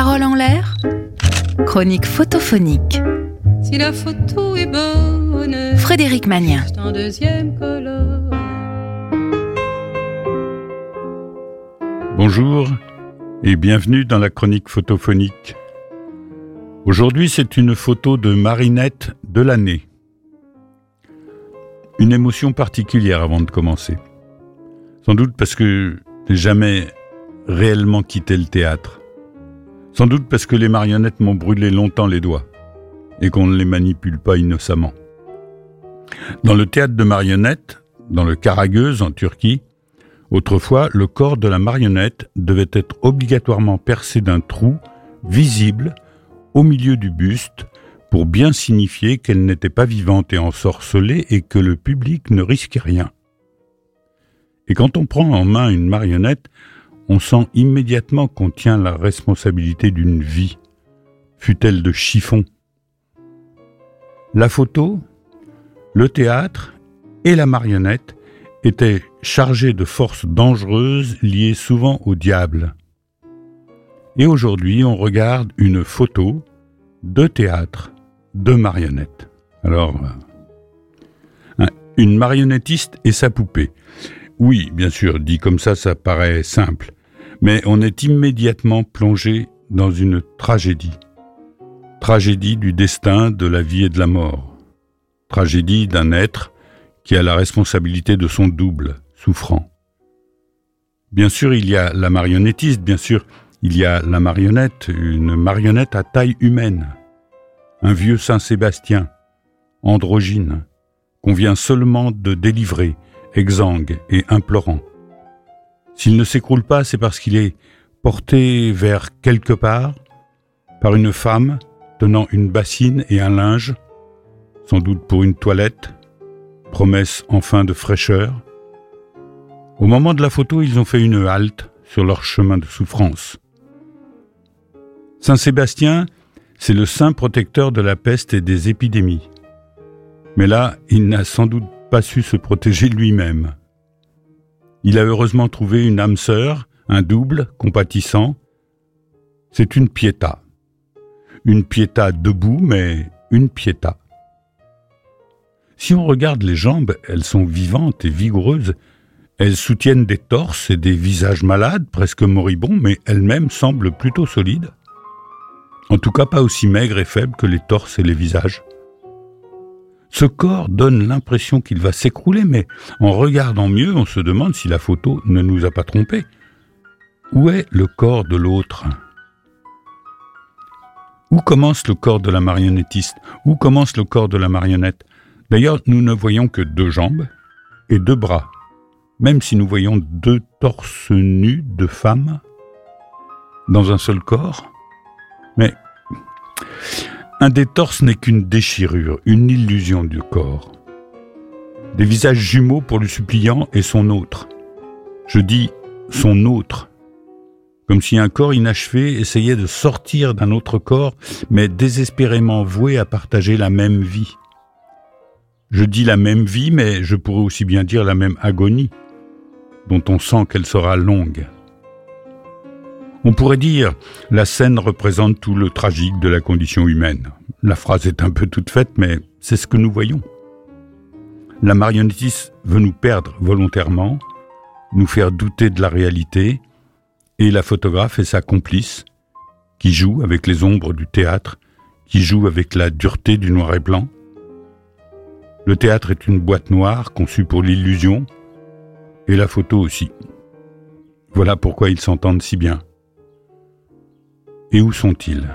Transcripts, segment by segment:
Parole en l'air, chronique photophonique. Si la photo est bonne, Frédéric Magnien. c'est en deuxième colonne. Bonjour et bienvenue dans la chronique photophonique. Aujourd'hui, c'est une photo de Marinette de l'année. Une émotion particulière avant de commencer. Sans doute parce que je n'ai jamais réellement quitté le théâtre. Sans doute parce que les marionnettes m'ont brûlé longtemps les doigts et qu'on ne les manipule pas innocemment. Dans le théâtre de marionnettes, dans le Karagöz en Turquie, Autrefois, le corps de la marionnette devait être obligatoirement percé d'un trou visible au milieu du buste pour bien signifier qu'elle n'était pas vivante et ensorcelée et que le public ne risquait rien. Et quand on prend en main une marionnette, on sent immédiatement qu'on tient la responsabilité d'une vie, fût-elle de chiffon. La photo, le théâtre et la marionnette étaient chargés de forces dangereuses liées souvent au diable. Et aujourd'hui, on regarde une photo de théâtre de marionnettes. Alors, euh, une marionnettiste et sa poupée. Oui, bien sûr, dit comme ça, ça paraît simple, mais on est immédiatement plongé dans une tragédie. Tragédie du destin, de la vie et de la mort. Tragédie d'un être qui a la responsabilité de son double, souffrant. Bien sûr, il y a la marionnettiste, bien sûr, il y a la marionnette, une marionnette à taille humaine, un vieux Saint-Sébastien, androgyne, qu'on vient seulement de délivrer, exsangue et implorant. S'il ne s'écroule pas, c'est parce qu'il est porté vers quelque part par une femme tenant une bassine et un linge, sans doute pour une toilette, promesse enfin de fraîcheur. Au moment de la photo, ils ont fait une halte sur leur chemin de souffrance. Saint Sébastien, c'est le saint protecteur de la peste et des épidémies. Mais là, il n'a sans doute pas su se protéger lui-même. Il a heureusement trouvé une âme sœur, un double, compatissant. C'est une piéta. Une piéta debout, mais une piéta. Si on regarde les jambes, elles sont vivantes et vigoureuses. Elles soutiennent des torses et des visages malades, presque moribonds, mais elles-mêmes semblent plutôt solides. En tout cas pas aussi maigres et faibles que les torses et les visages. Ce corps donne l'impression qu'il va s'écrouler, mais en regardant mieux, on se demande si la photo ne nous a pas trompés. Où est le corps de l'autre? Où commence le corps de la marionnettiste? Où commence le corps de la marionnette? D'ailleurs, nous ne voyons que deux jambes et deux bras, même si nous voyons deux torses nus de femmes dans un seul corps. Mais un des torses n'est qu'une déchirure, une illusion du corps. Des visages jumeaux pour le suppliant et son autre. Je dis son autre, comme si un corps inachevé essayait de sortir d'un autre corps, mais désespérément voué à partager la même vie. Je dis la même vie, mais je pourrais aussi bien dire la même agonie, dont on sent qu'elle sera longue. On pourrait dire la scène représente tout le tragique de la condition humaine. La phrase est un peu toute faite, mais c'est ce que nous voyons. La marionnettiste veut nous perdre volontairement, nous faire douter de la réalité, et la photographe est sa complice, qui joue avec les ombres du théâtre, qui joue avec la dureté du noir et blanc, le théâtre est une boîte noire conçue pour l'illusion, et la photo aussi. Voilà pourquoi ils s'entendent si bien. Et où sont-ils?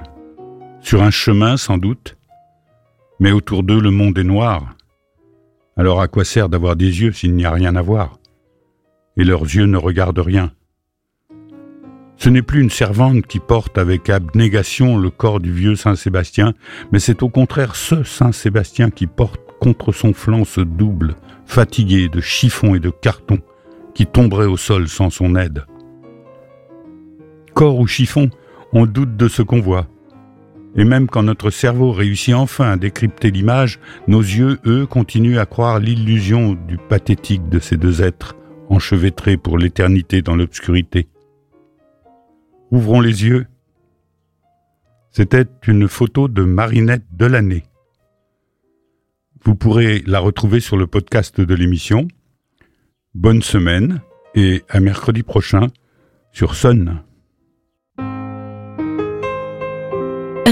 Sur un chemin sans doute, mais autour d'eux le monde est noir. Alors à quoi sert d'avoir des yeux s'il n'y a rien à voir? Et leurs yeux ne regardent rien. Ce n'est plus une servante qui porte avec abnégation le corps du vieux Saint Sébastien, mais c'est au contraire ce Saint Sébastien qui porte contre son flanc ce double, fatigué de chiffon et de carton, qui tomberait au sol sans son aide. Corps ou chiffon, on doute de ce qu'on voit. Et même quand notre cerveau réussit enfin à décrypter l'image, nos yeux, eux, continuent à croire l'illusion du pathétique de ces deux êtres, enchevêtrés pour l'éternité dans l'obscurité. Ouvrons les yeux. C'était une photo de Marinette Delaney. Vous pourrez la retrouver sur le podcast de l'émission. Bonne semaine et à mercredi prochain sur Sun.